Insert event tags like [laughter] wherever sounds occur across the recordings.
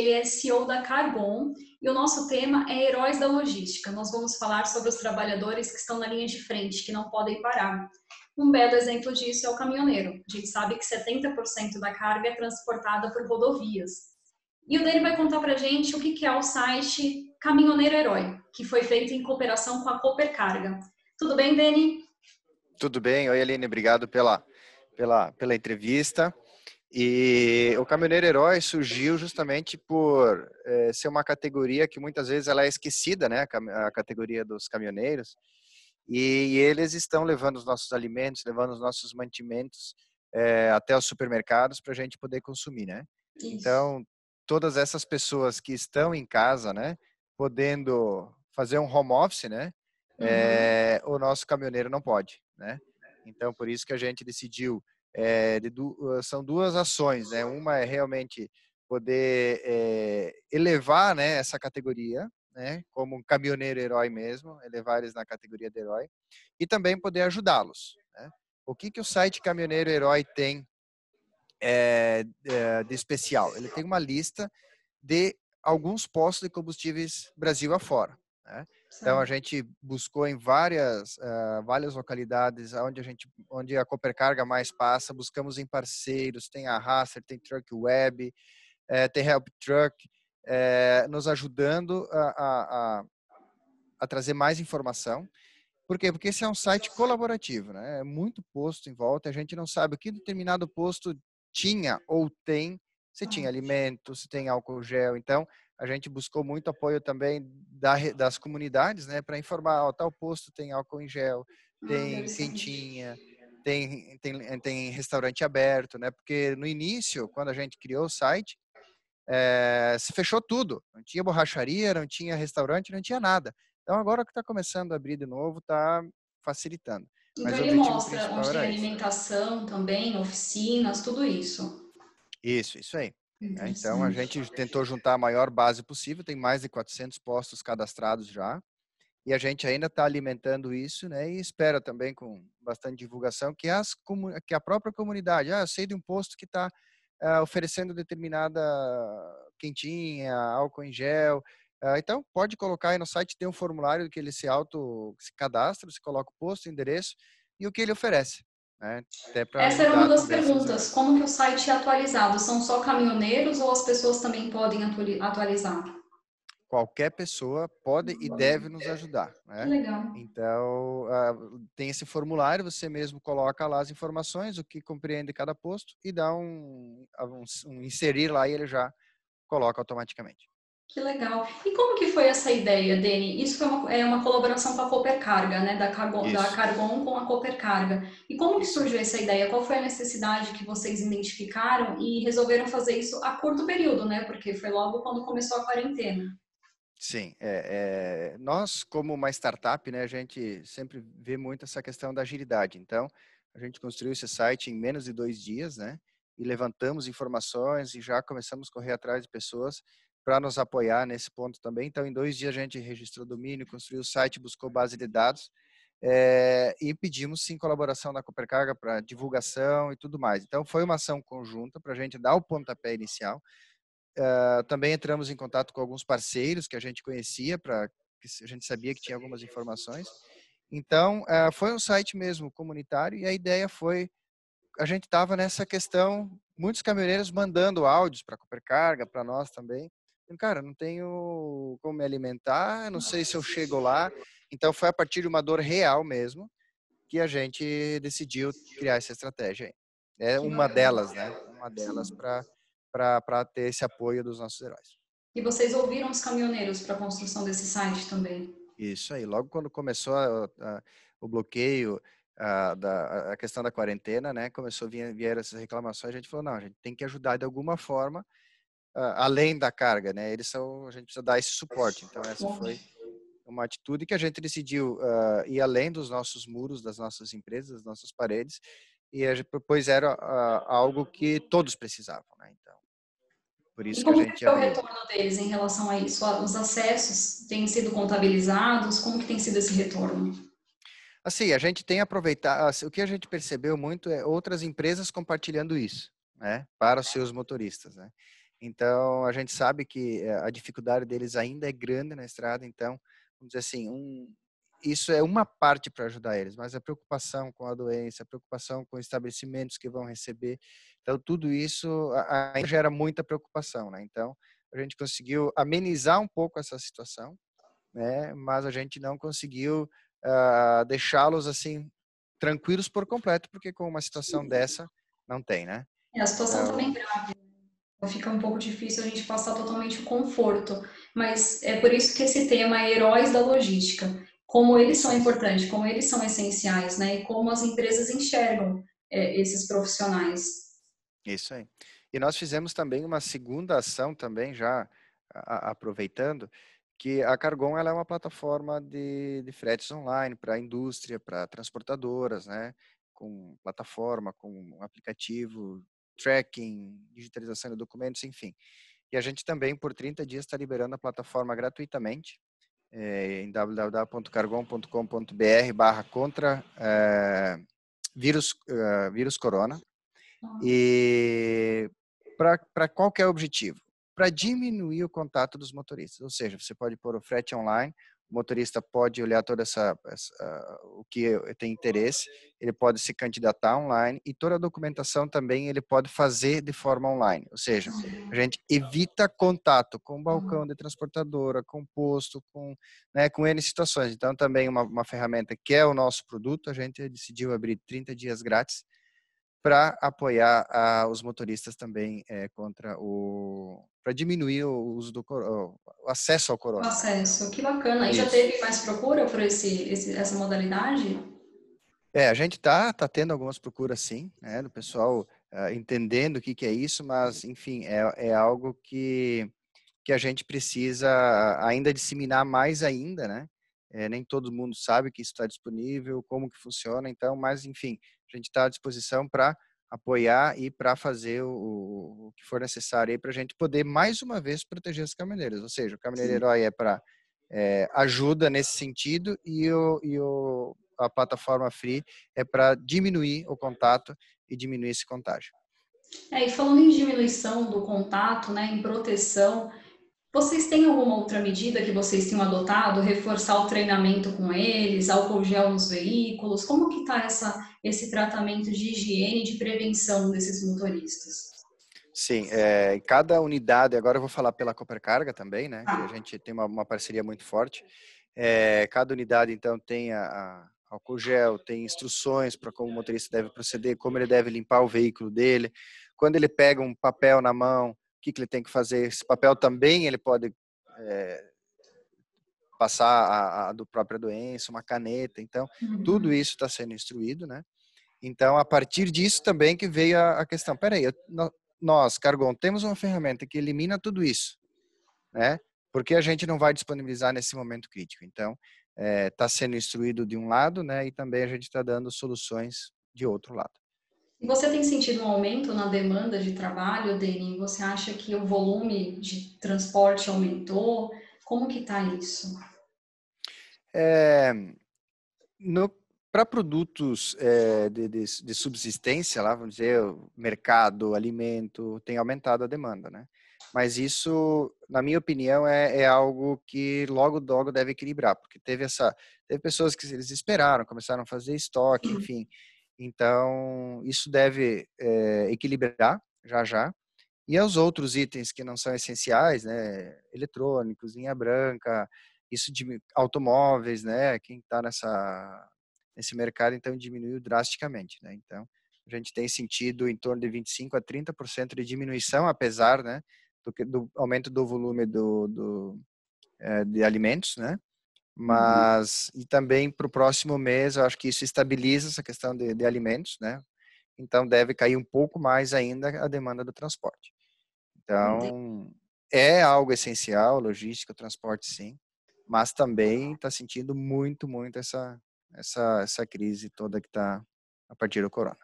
ele é CEO da Carbon e o nosso tema é Heróis da Logística. Nós vamos falar sobre os trabalhadores que estão na linha de frente, que não podem parar. Um belo exemplo disso é o caminhoneiro. A gente sabe que 70% da carga é transportada por rodovias. E o Danny vai contar para gente o que é o site Caminhoneiro Herói, que foi feito em cooperação com a Coopercarga. Tudo bem, Danny? Tudo bem. Oi, Aline. Obrigado pela, pela, pela entrevista. E o caminhoneiro herói surgiu justamente por é, ser uma categoria que muitas vezes ela é esquecida, né? A categoria dos caminhoneiros. E, e eles estão levando os nossos alimentos, levando os nossos mantimentos é, até os supermercados para a gente poder consumir, né? Isso. Então, todas essas pessoas que estão em casa, né? Podendo fazer um home office, né? Uhum. É, o nosso caminhoneiro não pode, né? Então, por isso que a gente decidiu é, são duas ações, né? Uma é realmente poder é, elevar, né, essa categoria, né, como um caminhoneiro herói mesmo, elevar eles na categoria de herói, e também poder ajudá-los. Né? O que que o site Caminhoneiro Herói tem é, de especial? Ele tem uma lista de alguns postos de combustíveis Brasil afora. Né? Então a gente buscou em várias uh, várias localidades onde a gente onde a Coopercarga mais passa, buscamos em parceiros, tem a Raster, tem Truck Web, é, tem Help Truck, é, nos ajudando a, a, a, a, trazer mais informação. Por quê? Porque esse é um site colaborativo, né? É muito posto em volta, a gente não sabe o que determinado posto tinha ou tem. Se tinha alimento, se tem álcool gel, então a gente buscou muito apoio também da, das comunidades, né, para informar, ó, tal posto tem álcool em gel, ah, tem quentinha, tem, tem, tem restaurante aberto, né, porque no início, quando a gente criou o site, é, se fechou tudo, não tinha borracharia, não tinha restaurante, não tinha nada. Então agora que está começando a abrir de novo, está facilitando. Então Mas ele mostra onde tem alimentação também, oficinas, tudo isso. Isso, isso aí. Né? Então, a gente tentou juntar a maior base possível, tem mais de 400 postos cadastrados já, e a gente ainda está alimentando isso, né? E espera também com bastante divulgação que, as, que a própria comunidade, ah, eu sei de um posto que está uh, eh, oferecendo determinada quentinha, álcool em gel, uh, então pode colocar aí no site, tem um formulário que ele se auto se cadastra, se coloca o posto, o endereço e o que ele oferece. Né? Essa era uma das perguntas. Como que o site é atualizado? São só caminhoneiros ou as pessoas também podem atualizar? Qualquer pessoa pode e deve nos ajudar. Né? legal. Então, tem esse formulário, você mesmo coloca lá as informações, o que compreende cada posto e dá um, um, um inserir lá e ele já coloca automaticamente. Que legal. E como que foi essa ideia, Deni? Isso foi uma, é uma colaboração com a Coopercarga, né? Da, Carbon, da Carbon com a Coopercarga. E como que surgiu essa ideia? Qual foi a necessidade que vocês identificaram e resolveram fazer isso a curto período, né? Porque foi logo quando começou a quarentena. Sim, é, é, nós como uma startup, né, a gente sempre vê muito essa questão da agilidade. Então, a gente construiu esse site em menos de dois dias, né? E levantamos informações e já começamos a correr atrás de pessoas para nos apoiar nesse ponto também. Então, em dois dias a gente registrou domínio, construiu o site, buscou base de dados é, e pedimos sim colaboração da Coopercarga para divulgação e tudo mais. Então, foi uma ação conjunta para a gente dar o pontapé inicial. Uh, também entramos em contato com alguns parceiros que a gente conhecia, para que a gente sabia que tinha algumas informações. Então, uh, foi um site mesmo comunitário e a ideia foi a gente estava nessa questão, muitos caminhoneiros mandando áudios para a Coopercarga, para nós também, cara, não tenho como me alimentar, não sei se eu chego lá. Então foi a partir de uma dor real mesmo que a gente decidiu criar essa estratégia. É uma delas, né? Uma delas para ter esse apoio dos nossos heróis. E vocês ouviram os caminhoneiros para a construção desse site também? Isso aí. Logo quando começou a, a, o bloqueio, a, da, a questão da quarentena, né? Começou a vir, vir essas reclamações, a gente falou, não, a gente tem que ajudar de alguma forma além da carga, né? Eles são, a gente precisa dar esse suporte. Então essa foi uma atitude que a gente decidiu uh, ir além dos nossos muros, das nossas empresas, das nossas paredes, e a gente propôs era uh, algo que todos precisavam, né? Então, por isso e como que a gente. Como é o retorno deles em relação a isso? Os acessos têm sido contabilizados? Como que tem sido esse retorno? Assim, a gente tem aproveitado. O que a gente percebeu muito é outras empresas compartilhando isso. né, para os seus motoristas. Né? Então, a gente sabe que eh, a dificuldade deles ainda é grande na estrada, então, vamos dizer assim, um, isso é uma parte para ajudar eles, mas a preocupação com a doença, a preocupação com estabelecimentos que vão receber, então tudo isso ainda gera muita preocupação, né? Então a gente conseguiu amenizar um pouco essa situação, né? Mas a gente não conseguiu uh, deixá-los assim tranquilos por completo, porque com uma situação dessa não tem, né? É, a situação então, também grave. Fica um pouco difícil a gente passar totalmente o conforto, mas é por isso que esse tema é heróis da logística como eles são importantes, como eles são essenciais, né? E como as empresas enxergam é, esses profissionais. Isso aí. E nós fizemos também uma segunda ação também já a, aproveitando que a Cargon ela é uma plataforma de, de fretes online para a indústria, para transportadoras, né? Com plataforma, com aplicativo, tracking, digitalização de documentos, enfim. E a gente também por 30 dias está liberando a plataforma gratuitamente é, em www.cargon.com.br barra contra é, vírus, uh, vírus corona. E para qual é o objetivo? Para diminuir o contato dos motoristas. Ou seja, você pode pôr o frete online, o motorista pode olhar toda essa, essa, o que tem interesse, ele pode se candidatar online e toda a documentação também ele pode fazer de forma online. Ou seja, a gente evita contato com balcão de transportadora, com posto, com, né, com N situações. Então, também uma, uma ferramenta que é o nosso produto, a gente decidiu abrir 30 dias grátis para apoiar a, os motoristas também é, contra o para diminuir o uso do o acesso ao corona. O acesso, que bacana. E já teve mais procura por esse, esse, essa modalidade? É, a gente tá tá tendo algumas procuras sim, né, do pessoal uh, entendendo o que que é isso, mas enfim é, é algo que que a gente precisa ainda disseminar mais ainda, né? É, nem todo mundo sabe que isso está disponível, como que funciona, então, mas enfim, a gente está à disposição para apoiar e para fazer o, o, que for necessário para a gente poder mais uma vez proteger os caminhoneiros. Ou seja, o caminhoneiro herói é para é, ajuda nesse sentido e, o, e o, a plataforma Free é para diminuir o contato e diminuir esse contágio. É, e falando em diminuição do contato, né, em proteção, vocês têm alguma outra medida que vocês tenham adotado? Reforçar o treinamento com eles, álcool gel nos veículos? Como que está esse tratamento de higiene e de prevenção desses motoristas? Sim, é, cada unidade, agora eu vou falar pela Coopercarga também, né? Ah. Que a gente tem uma, uma parceria muito forte. É, cada unidade, então, tem a, a álcool gel, tem instruções para como o motorista deve proceder, como ele deve limpar o veículo dele. Quando ele pega um papel na mão, que, que ele tem que fazer. Esse papel também ele pode é, passar a, a, do própria doença, uma caneta. Então, uhum. tudo isso está sendo instruído, né? Então, a partir disso também que veio a, a questão. Peraí, eu, nós, Cargon, temos uma ferramenta que elimina tudo isso, né? Porque a gente não vai disponibilizar nesse momento crítico. Então, está é, tá sendo instruído de um lado, né? E também a gente está dando soluções de outro lado. E você tem sentido um aumento na demanda de trabalho, Deni? Você acha que o volume de transporte aumentou? Como que está isso? É, para produtos é, de, de, de, subsistência, lá vamos dizer, mercado, alimento, tem aumentado a demanda, né? Mas isso, na minha opinião, é, é, algo que logo logo deve equilibrar, porque teve essa, teve pessoas que eles esperaram, começaram a fazer estoque, uhum. enfim, então, isso deve é, equilibrar já já. E aos outros itens que não são essenciais, né, eletrônicos, linha branca, isso de automóveis, né, quem está nessa nesse mercado então diminuiu drasticamente, né? Então, a gente tem sentido em torno de 25 a 30% de diminuição, apesar, né, do, do aumento do volume do, do é, de alimentos, né? Uhum. Mas, e também para o próximo mês, eu acho que isso estabiliza essa questão de, de alimentos, né? Então, deve cair um pouco mais ainda a demanda do transporte. Então, é algo essencial, logística, transporte, sim, mas também está sentindo muito, muito essa, essa, essa crise toda que está a partir do corona.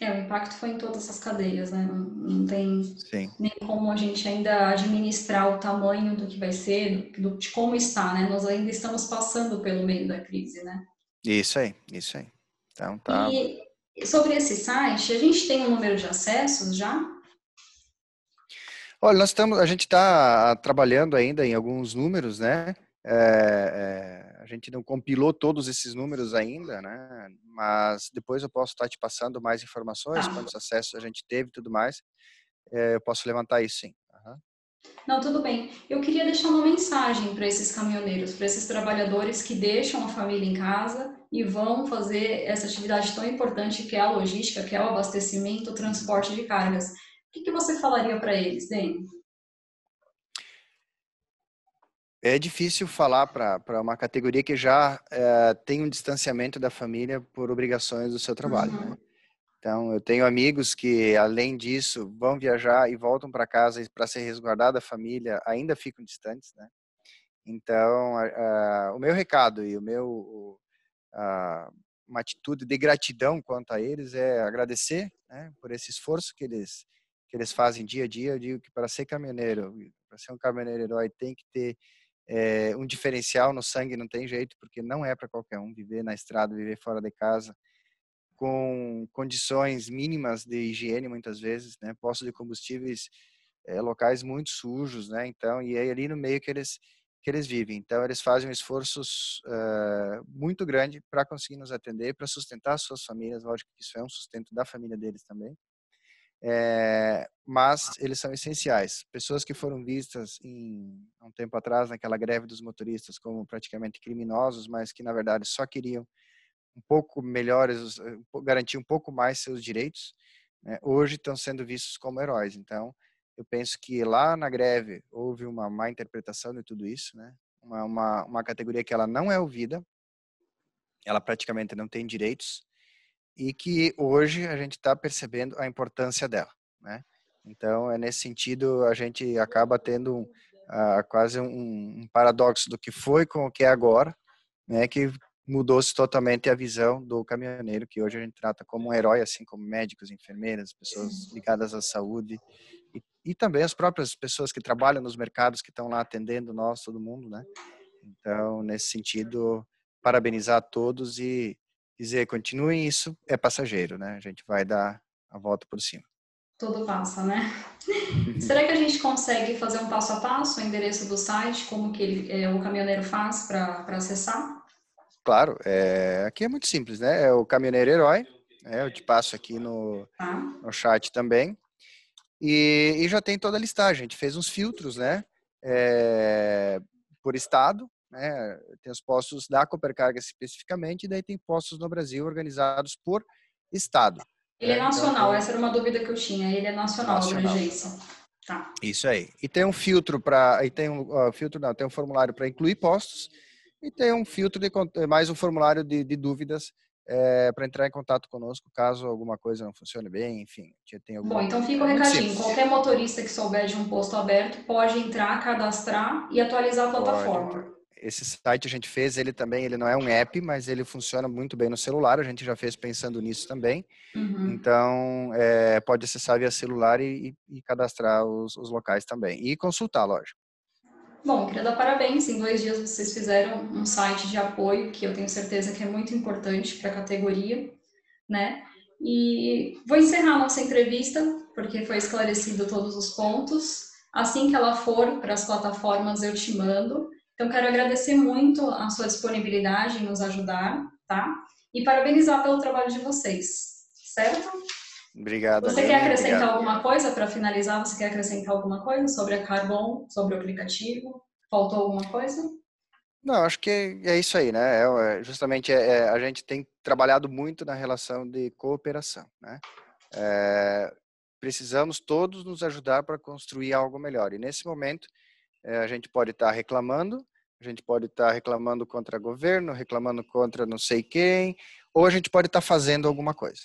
É, o impacto foi em todas as cadeias, né? Não, não tem Sim. nem como a gente ainda administrar o tamanho do que vai ser, do, de como está, né? Nós ainda estamos passando pelo meio da crise, né? Isso aí, isso aí. Então tá. E sobre esse site, a gente tem um número de acessos já? Olha, nós estamos, a gente está trabalhando ainda em alguns números, né? É, é, a gente não compilou todos esses números ainda, né? Mas depois eu posso estar te passando mais informações, tá. quantos [coughs] acessos a gente teve e tudo mais. É, eu posso levantar isso sim. Uhum. Não, tudo bem. Eu queria deixar uma mensagem para esses caminhoneiros, para esses trabalhadores que deixam a família em casa e vão fazer essa atividade tão importante que é a logística, que é o abastecimento, o transporte de cargas. O que, que você falaria para eles, Dani? É difícil falar para uma categoria que já é, tem um distanciamento da família por obrigações do seu trabalho. Uhum. Né? Então, eu tenho amigos que, além disso, vão viajar e voltam para casa para ser resguardada a família, ainda ficam distantes, né? Então, a, a, o meu recado e o meu a, uma atitude de gratidão quanto a eles é agradecer, né, por esse esforço que eles que eles fazem dia a dia. Eu digo que para ser caminhoneiro, para ser um caminhoneiro herói, tem que ter é, um diferencial no sangue, não tem jeito, porque não é para qualquer um viver na estrada, viver fora de casa com condições mínimas de higiene muitas vezes, né? Postos de combustíveis é, locais muito sujos, né? Então, e é ali no meio que eles que eles vivem. Então, eles fazem um esforço uh, muito grande para conseguir nos atender, para sustentar suas famílias. Lógico que isso é um sustento da família deles também. É, mas eles são essenciais. Pessoas que foram vistas em, um tempo atrás naquela greve dos motoristas como praticamente criminosos, mas que na verdade só queriam um pouco melhores, eh, garantir um pouco mais seus direitos, né, hoje estão sendo vistos como heróis. Então, eu penso que lá na greve houve uma má interpretação de tudo isso, né? Uma, uma, uma categoria que ela não é ouvida, ela praticamente não tem direitos e que hoje a gente está percebendo a importância dela, né? Então, é nesse sentido a gente acaba tendo uh, quase um, um, paradoxo do que foi com o que é agora, né? Que mudou-se totalmente a visão do caminhoneiro, que hoje a gente trata como um herói, assim como médicos, enfermeiras, pessoas ligadas à saúde e, e também as próprias pessoas que trabalham nos mercados, que estão lá atendendo nós, todo mundo, né? Então, nesse sentido, parabenizar a todos e dizer, continuem isso, é passageiro, né? A gente vai dar a volta por cima. Tudo passa, né? Será que a gente consegue fazer um passo a passo, o endereço do site, como que ele, é, o caminhoneiro faz para acessar? Claro, é, aqui é muito simples, né? É o Caminhoneiro Herói, né? eu te passo aqui no, tá. no chat também. E, e, já tem toda a listagem, a gente fez uns filtros, né? É, por estado, né? Tem os postos da Copercarga especificamente, e daí tem postos no Brasil organizados por estado. Ele é, é nacional, então, essa era uma dúvida que eu tinha. Ele é nacional, nacional. abrangência. Tá. Isso aí. E tem um filtro para, e tem um uh, filtro não, tem um formulário para incluir postos e tem um filtro de mais um formulário de, de dúvidas é, para entrar em contato conosco caso alguma coisa não funcione bem, enfim. Tem alguma... Bom, então fica o recadinho. Qualquer motorista que souber de um posto aberto pode entrar, cadastrar e atualizar a plataforma. Esse site a gente fez, ele também, ele não é um app, mas ele funciona muito bem no celular. A gente já fez pensando nisso também. Uhum. Então, é, pode acessar via celular e, e cadastrar os, os locais também. E consultar, lógico. Bom, queria dar parabéns. Em dois dias vocês fizeram um site de apoio que eu tenho certeza que é muito importante para a categoria, né? E vou encerrar nossa entrevista, porque foi esclarecido todos os pontos. Assim que ela for para as plataformas, eu te mando. Então, quero agradecer muito a sua disponibilidade em nos ajudar, tá? E parabenizar pelo trabalho de vocês, certo? Obrigado. Você quer acrescentar obrigado. alguma coisa para finalizar? Você quer acrescentar alguma coisa sobre a Carbon, sobre o aplicativo? Faltou alguma coisa? Não, acho que é isso aí, né? É, é justamente é, é, a gente tem trabalhado muito na relação de cooperação, né? É, precisamos todos nos ajudar para construir algo melhor. E nesse momento, a gente pode estar tá reclamando, a gente pode estar tá reclamando contra o governo, reclamando contra não sei quem, ou a gente pode estar tá fazendo alguma coisa.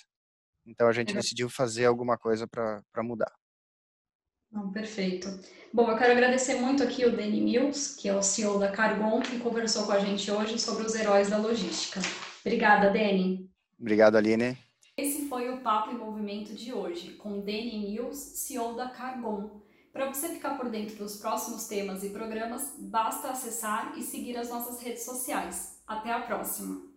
Então a gente decidiu fazer alguma coisa para mudar. Não, perfeito. Bom, eu quero agradecer muito aqui o Danny Mills, que é o CEO da Cargon, que conversou com a gente hoje sobre os heróis da logística. Obrigada, Danny. Obrigado, Aline. Esse foi o Papo em Movimento de hoje, com Danny Mills, CEO da Cargon. Para você ficar por dentro dos próximos temas e programas, basta acessar e seguir as nossas redes sociais. Até a próxima!